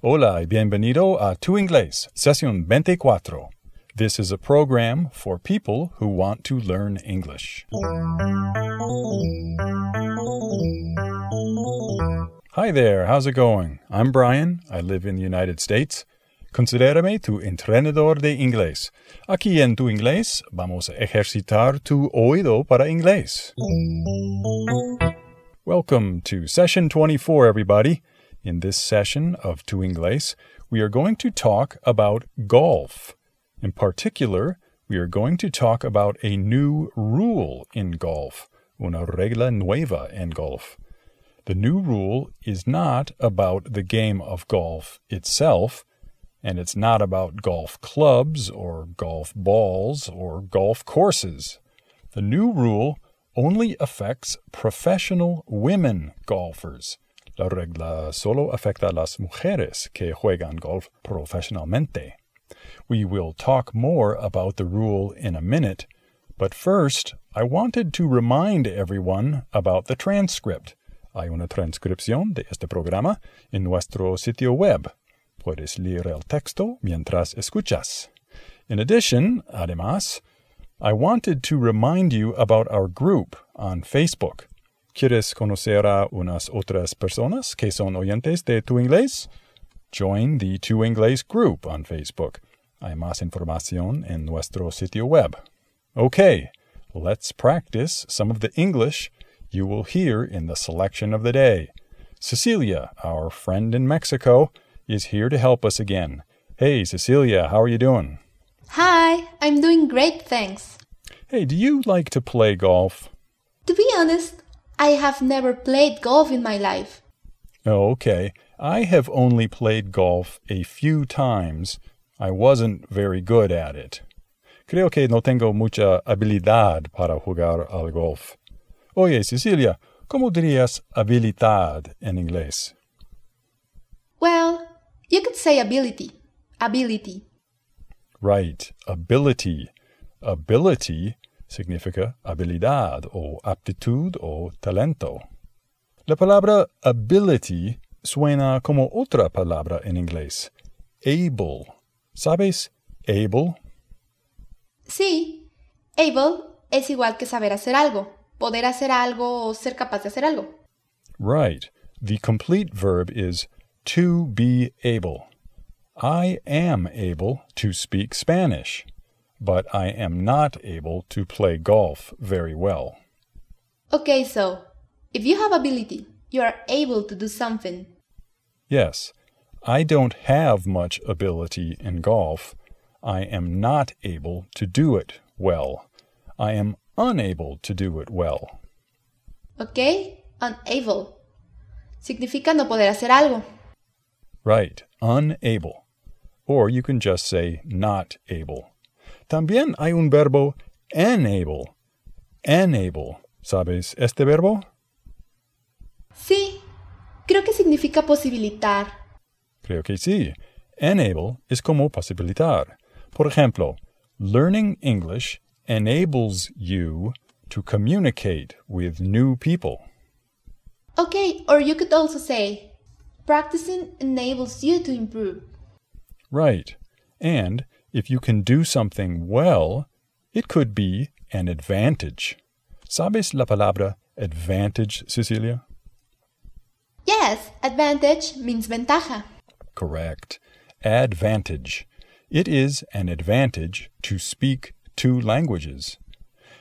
Hola y bienvenido a Tu Inglés, sesión 24. This is a program for people who want to learn English. Hi there, how's it going? I'm Brian. I live in the United States. Considérame tu entrenador de inglés. Aquí en Tu Inglés vamos a ejercitar tu oído para inglés. Welcome to session 24, everybody. In this session of Tu Inglés, we are going to talk about golf. In particular, we are going to talk about a new rule in golf, una regla nueva en golf. The new rule is not about the game of golf itself, and it's not about golf clubs or golf balls or golf courses. The new rule only affects professional women golfers. La regla solo afecta a las mujeres que juegan golf profesionalmente. We will talk more about the rule in a minute, but first, I wanted to remind everyone about the transcript. Hay una transcripción de este programa en nuestro sitio web. Puedes leer el texto mientras escuchas. In addition, además, I wanted to remind you about our group on Facebook. ¿Quieres conocer a unas otras personas que son oyentes de tu inglés? Join the Tu Inglés group on Facebook. Hay más información en nuestro sitio web. Okay, let's practice some of the English you will hear in the selection of the day. Cecilia, our friend in Mexico, is here to help us again. Hey, Cecilia, how are you doing? Hi, I'm doing great, thanks. Hey, do you like to play golf? To be honest, I have never played golf in my life. Okay. I have only played golf a few times. I wasn't very good at it. Creo que no tengo mucha habilidad para jugar al golf. Oye, Cecilia, ¿cómo dirías habilidad en inglés? Well, you could say ability. Ability. Right, ability. Ability significa habilidad o aptitud o talento. La palabra ability suena como otra palabra en inglés. Able. ¿Sabes? Able. Sí, able es igual que saber hacer algo, poder hacer algo o ser capaz de hacer algo. Right. The complete verb is to be able. I am able to speak Spanish, but I am not able to play golf very well. Okay, so if you have ability, you are able to do something. Yes, I don't have much ability in golf. I am not able to do it well. I am unable to do it well. Okay, unable. Significa no poder hacer algo. Right, unable. Or you can just say not able. También hay un verbo enable. Enable. ¿Sabes este verbo? Sí, creo que significa posibilitar. Creo que sí. Enable es como posibilitar. Por ejemplo, learning English enables you to communicate with new people. Okay, or you could also say, practicing enables you to improve. Right. And if you can do something well, it could be an advantage. ¿Sabes la palabra advantage, Cecilia? Yes, advantage means ventaja. Correct. Advantage. It is an advantage to speak two languages.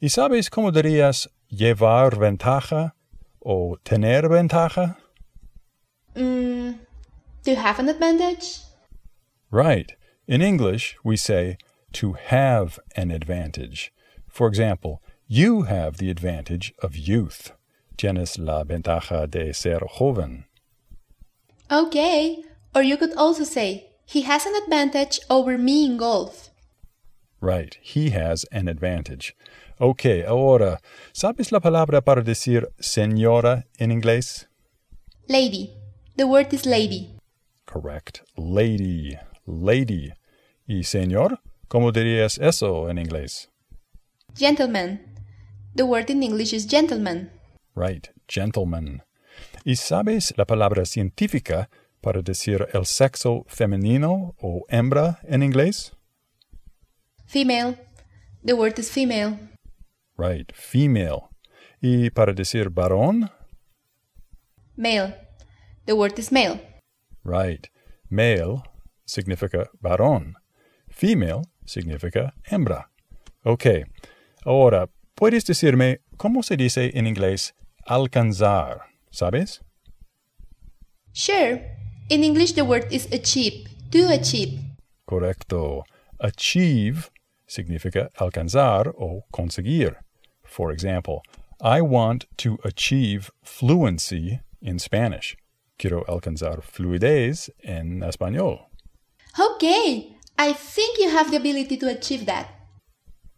¿Y sabes cómo dirías llevar ventaja o tener ventaja? Mm, do you have an advantage? Right. In English, we say to have an advantage. For example, you have the advantage of youth. Tienes la ventaja de ser joven. Okay, or you could also say, he has an advantage over me in golf. Right, he has an advantage. Ok, ahora, ¿sabes la palabra para decir señora en inglés? Lady. The word is lady. Correct. Lady. Lady. ¿Y señor? ¿Cómo dirías eso en inglés? Gentleman. The word in English is gentleman. Right. Gentleman. ¿Y sabes la palabra científica Para decir el sexo femenino o hembra en inglés? Female. The word is female. Right, female. Y para decir varón? Male. The word is male. Right. Male significa varón. Female significa hembra. Ok. Ahora, ¿puedes decirme cómo se dice en inglés alcanzar? ¿Sabes? Sure. In English, the word is achieve. To achieve. Correcto. Achieve significa alcanzar o conseguir. For example, I want to achieve fluency in Spanish. Quiero alcanzar fluidez en español. Okay. I think you have the ability to achieve that.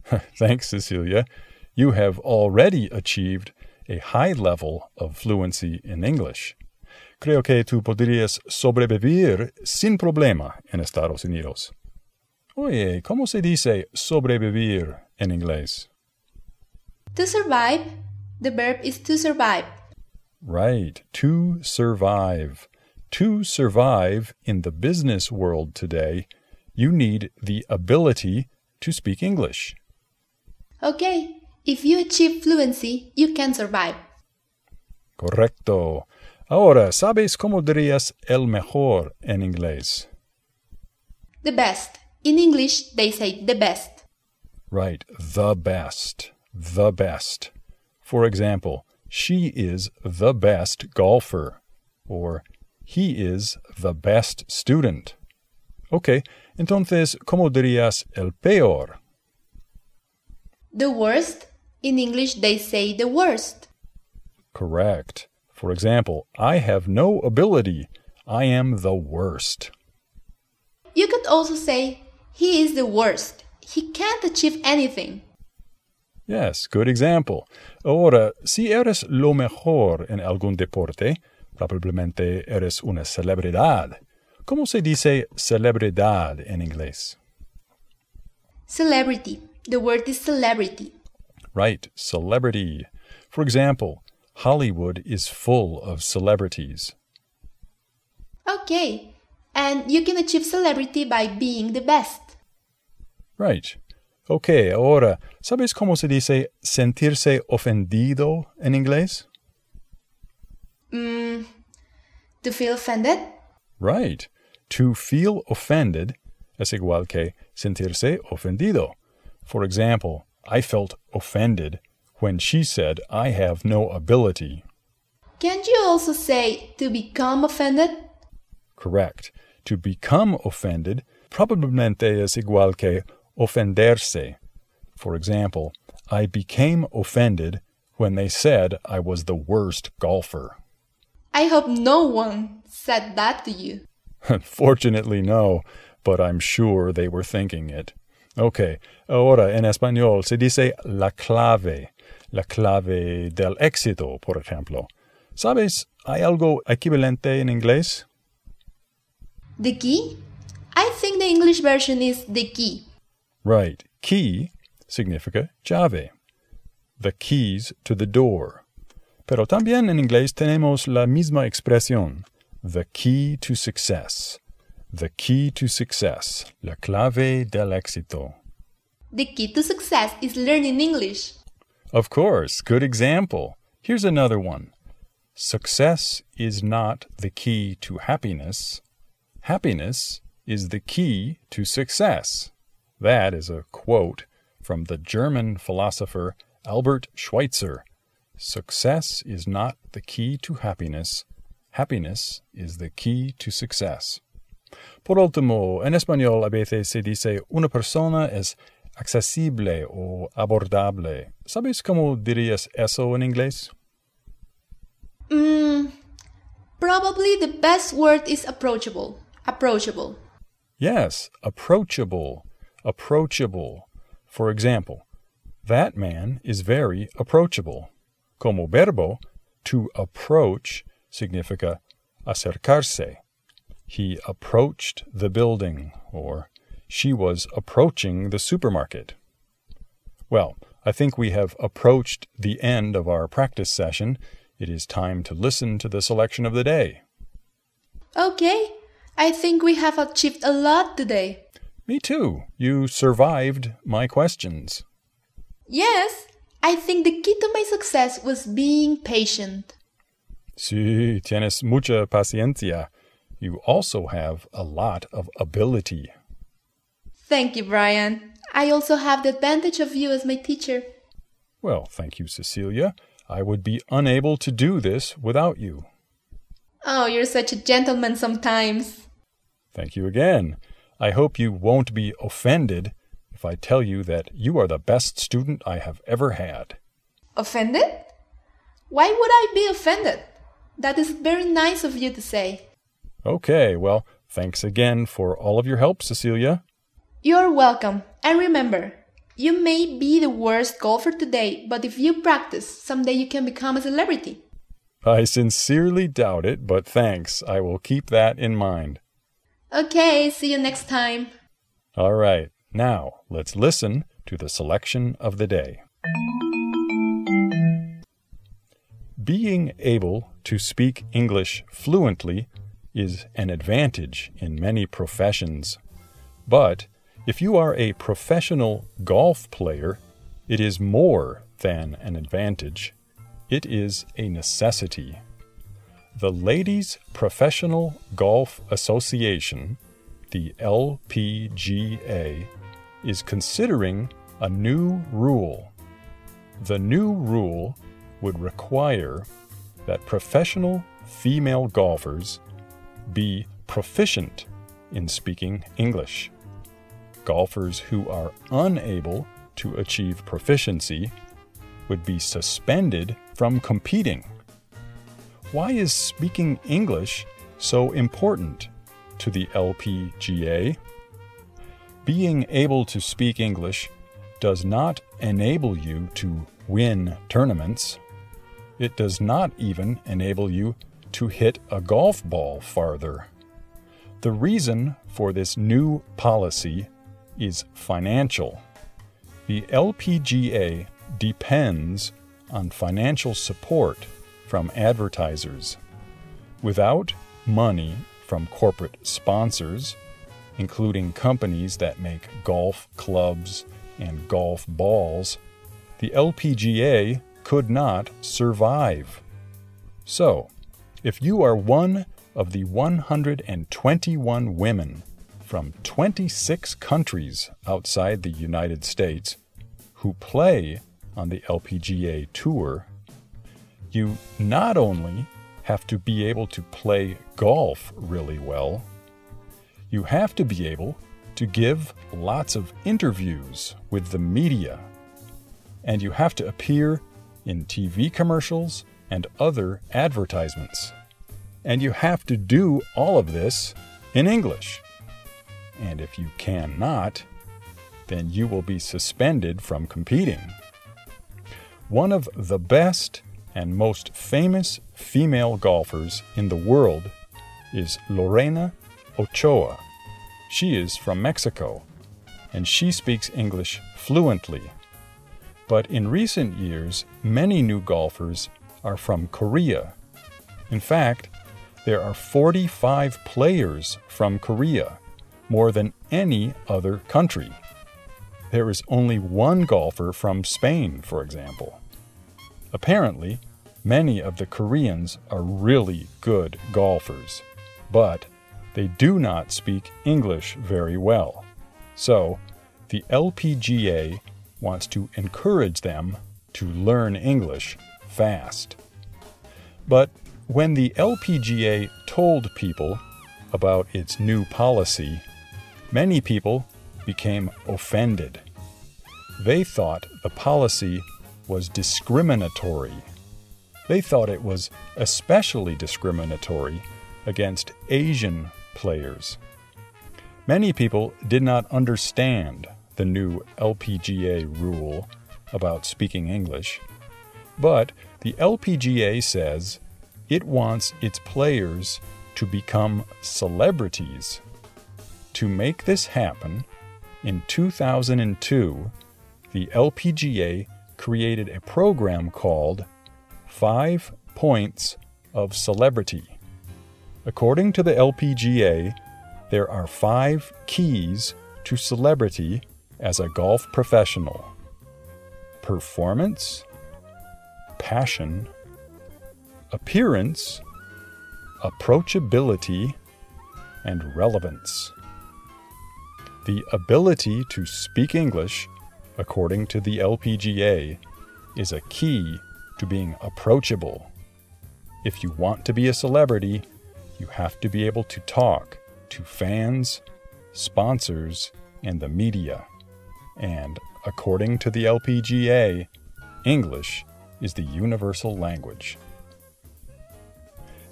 Thanks, Cecilia. You have already achieved a high level of fluency in English. Creo que tú podrías sobrevivir sin problema en Estados Unidos. Oye, ¿cómo se dice sobrevivir en inglés? To survive, the verb is to survive. Right, to survive. To survive in the business world today, you need the ability to speak English. Okay. If you achieve fluency, you can survive. Correcto. Ahora, ¿sabes cómo dirías el mejor en inglés? The best. In English, they say the best. Right, the best. The best. For example, she is the best golfer. Or he is the best student. Ok, entonces, ¿cómo dirías el peor? The worst. In English, they say the worst. Correct. For example, I have no ability. I am the worst. You could also say, he is the worst. He can't achieve anything. Yes, good example. Ahora, si eres lo mejor en algún deporte, probablemente eres una celebridad. ¿Cómo se dice celebridad en inglés? Celebrity. The word is celebrity. Right, celebrity. For example, Hollywood is full of celebrities. Okay. And you can achieve celebrity by being the best. Right. Ok, ahora, ¿sabes cómo se dice sentirse ofendido en inglés? Mm, to feel offended? Right. To feel offended es igual que sentirse ofendido. For example, I felt offended when she said I have no ability. Can't you also say to become offended? Correct. To become offended probablemente es igual que ofenderse. For example, I became offended when they said I was the worst golfer. I hope no one said that to you. Fortunately, no, but I'm sure they were thinking it. Ok, ahora en español se dice la clave, la clave del éxito, por ejemplo. ¿Sabes? ¿Hay algo equivalente en inglés? The key? I think the English version is the key. Right. Key significa llave. The keys to the door. Pero también en inglés tenemos la misma expresión. The key to success. The key to success. La clave del éxito. The key to success is learning English. Of course. Good example. Here's another one. Success is not the key to happiness. Happiness is the key to success. That is a quote from the German philosopher Albert Schweitzer. Success is not the key to happiness. Happiness is the key to success. Por último, en español a veces se dice una persona es accesible o abordable. ¿Sabes cómo dirías eso en inglés? Mm, probably the best word is approachable. Approachable. Yes, approachable. Approachable. For example, that man is very approachable. Como verbo, to approach significa acercarse. He approached the building, or she was approaching the supermarket. Well, I think we have approached the end of our practice session. It is time to listen to the selection of the day. Okay, I think we have achieved a lot today. Me too. You survived my questions. Yes, I think the key to my success was being patient. Sí, tienes mucha paciencia. You also have a lot of ability. Thank you, Brian. I also have the advantage of you as my teacher. Well, thank you, Cecilia. I would be unable to do this without you. Oh, you're such a gentleman sometimes. Thank you again. I hope you won't be offended if I tell you that you are the best student I have ever had. Offended? Why would I be offended? That is very nice of you to say. Okay, well, thanks again for all of your help, Cecilia. You're welcome. And remember, you may be the worst golfer today, but if you practice, someday you can become a celebrity. I sincerely doubt it, but thanks. I will keep that in mind. Okay, see you next time. All right, now let's listen to the selection of the day. Being able to speak English fluently is an advantage in many professions. But if you are a professional golf player, it is more than an advantage. It is a necessity. The Ladies Professional Golf Association, the LPGA, is considering a new rule. The new rule would require that professional female golfers be proficient in speaking English. Golfers who are unable to achieve proficiency would be suspended from competing. Why is speaking English so important to the LPGA? Being able to speak English does not enable you to win tournaments. It does not even enable you to hit a golf ball farther. The reason for this new policy is financial. The LPGA depends on financial support from advertisers. Without money from corporate sponsors, including companies that make golf clubs and golf balls, the LPGA could not survive. So, if you are one of the 121 women from 26 countries outside the United States who play on the LPGA Tour, you not only have to be able to play golf really well, you have to be able to give lots of interviews with the media, and you have to appear in TV commercials and other advertisements. And you have to do all of this in English. And if you cannot, then you will be suspended from competing. One of the best and most famous female golfers in the world is Lorena Ochoa. She is from Mexico, and she speaks English fluently. But in recent years, many new golfers are from Korea. In fact, there are 45 players from Korea, more than any other country. There is only one golfer from Spain, for example. Apparently, many of the Koreans are really good golfers, but they do not speak English very well. So, the LPGA wants to encourage them to learn English fast. But when the LPGA told people about its new policy, many people became offended. They thought the policy was discriminatory. They thought it was especially discriminatory against Asian players. Many people did not understand the new LPGA rule about speaking English, but the LPGA says it wants its players to become celebrities. To make this happen, in 2002, the LPGA created a program called Five Points of Celebrity. According to the LPGA, there are five keys to celebrity as a golf professional performance, passion, appearance, approachability, and relevance. The ability to speak English, according to the LPGA, is a key to being approachable. If you want to be a celebrity, you have to be able to talk to fans, sponsors, and the media. And according to the LPGA, English is the universal language.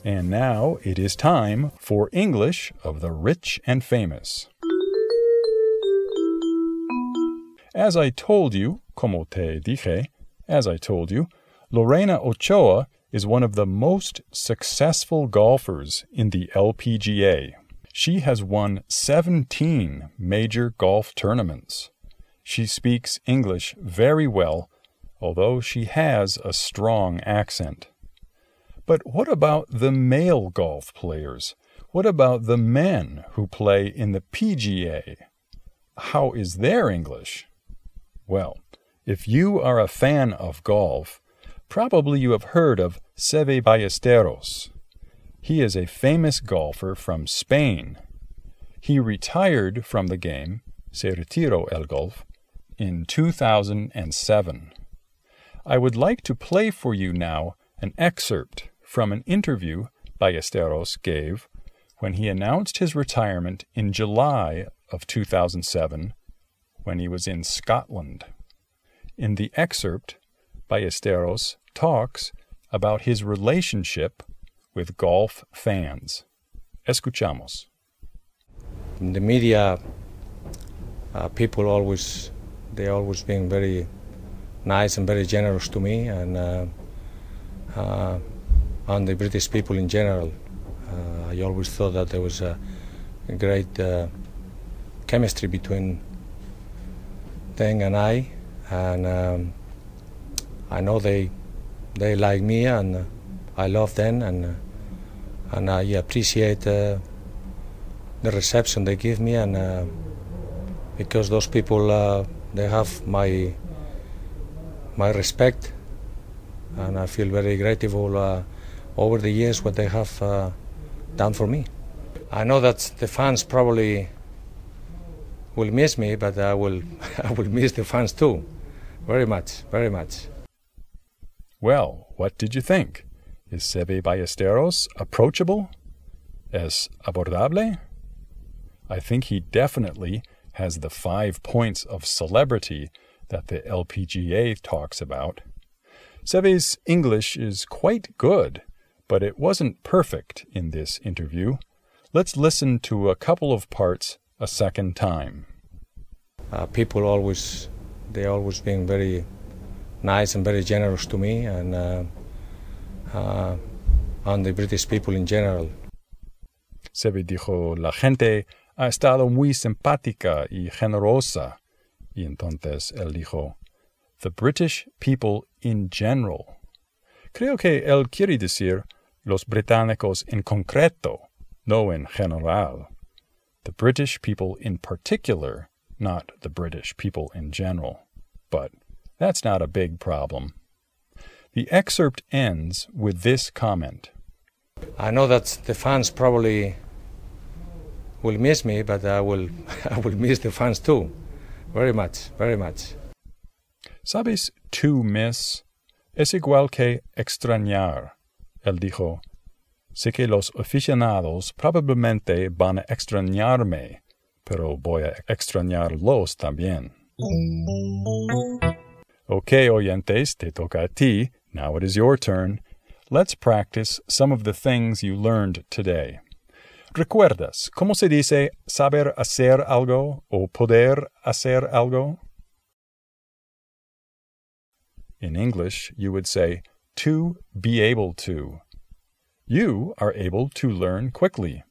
And now it is time for English of the rich and famous. As I told you, como te dije, as I told you, Lorena Ochoa is one of the most successful golfers in the LPGA. She has won 17 major golf tournaments. She speaks English very well, although she has a strong accent. But what about the male golf players? What about the men who play in the PGA? How is their English? Well, if you are a fan of golf, probably you have heard of Seve Ballesteros. He is a famous golfer from Spain. He retired from the game, se retiró el golf, in 2007. I would like to play for you now an excerpt from an interview Ballesteros gave when he announced his retirement in July of 2007 when he was in Scotland. In the excerpt, Ballesteros talks about his relationship with golf fans. Escuchamos. In the media, uh, people always they always been very nice and very generous to me, and uh, uh, and the British people in general. Uh, I always thought that there was a, a great uh, chemistry between Deng and I, and um, I know they they like me, and uh, I love them, and and I appreciate the reception they give me, and uh, because those people uh, they have my my respect, and I feel very grateful uh, over the years what they have done for me. I know that the fans probably will miss me, but I will I will miss the fans too, very much, very much. Well, what did you think? Is Seve Ballesteros approachable? Es abordable? I think he definitely has the five points of celebrity that the LPGA talks about. Seve's English is quite good, but it wasn't perfect in this interview. Let's listen to a couple of parts a second time. Uh, people always, they always been very nice and very generous to me and uh, uh, and the British people in general. Seve dijo, la gente ha estado muy simpática y generosa. Y entonces él dijo, the British people in general. Creo que él quiere decir los británicos en concreto, no en general. The British people in particular, not the British people in general. But that's not a big problem. The excerpt ends with this comment I know that the fans probably will miss me, but I will, I will miss the fans too. Very much, very much. ¿Sabes? To miss es igual que extrañar. Él dijo, sé que los aficionados probablemente van a extrañarme, pero voy a extrañarlos también. Okay, oyentes, te toca a ti. Now it is your turn. Let's practice some of the things you learned today. ¿Recuerdas cómo se dice saber hacer algo o poder hacer algo? In English, you would say to be able to. You are able to learn quickly.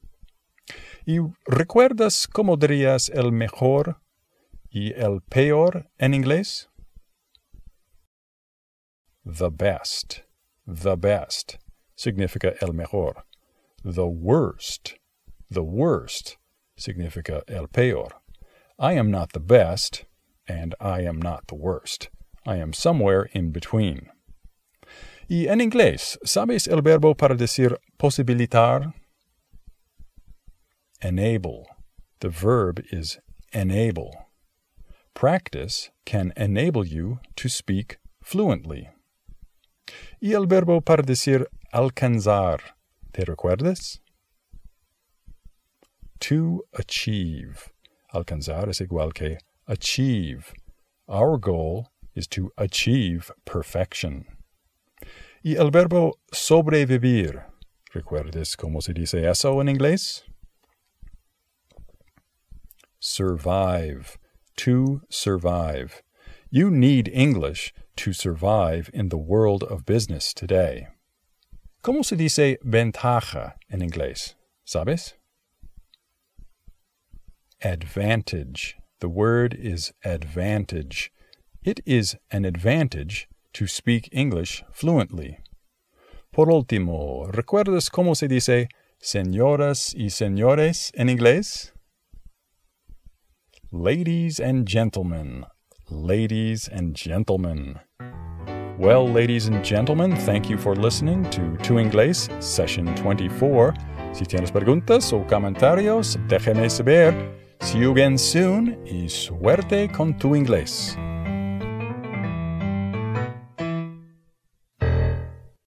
¿Y recuerdas cómo dirías el mejor y el peor en inglés? The best. The best. Significa el mejor. the worst. The worst significa el peor. I am not the best, and I am not the worst. I am somewhere in between. Y en inglés, ¿sabes el verbo para decir posibilitar? Enable. The verb is enable. Practice can enable you to speak fluently. Y el verbo para decir alcanzar, ¿te recuerdas? To achieve. Alcanzar es igual que achieve. Our goal is to achieve perfection. Y el verbo sobrevivir. ¿Recuerdas cómo se dice eso en inglés? Survive. To survive. You need English to survive in the world of business today. ¿Cómo se dice ventaja en inglés? ¿Sabes? Advantage. The word is advantage. It is an advantage to speak English fluently. Por último, ¿recuerdas cómo se dice señoras y señores en inglés? Ladies and gentlemen. Ladies and gentlemen. Well, ladies and gentlemen, thank you for listening to Tu Inglés, session 24. Si tienes preguntas o comentarios, déjame saber. See you again soon y suerte con tu inglés.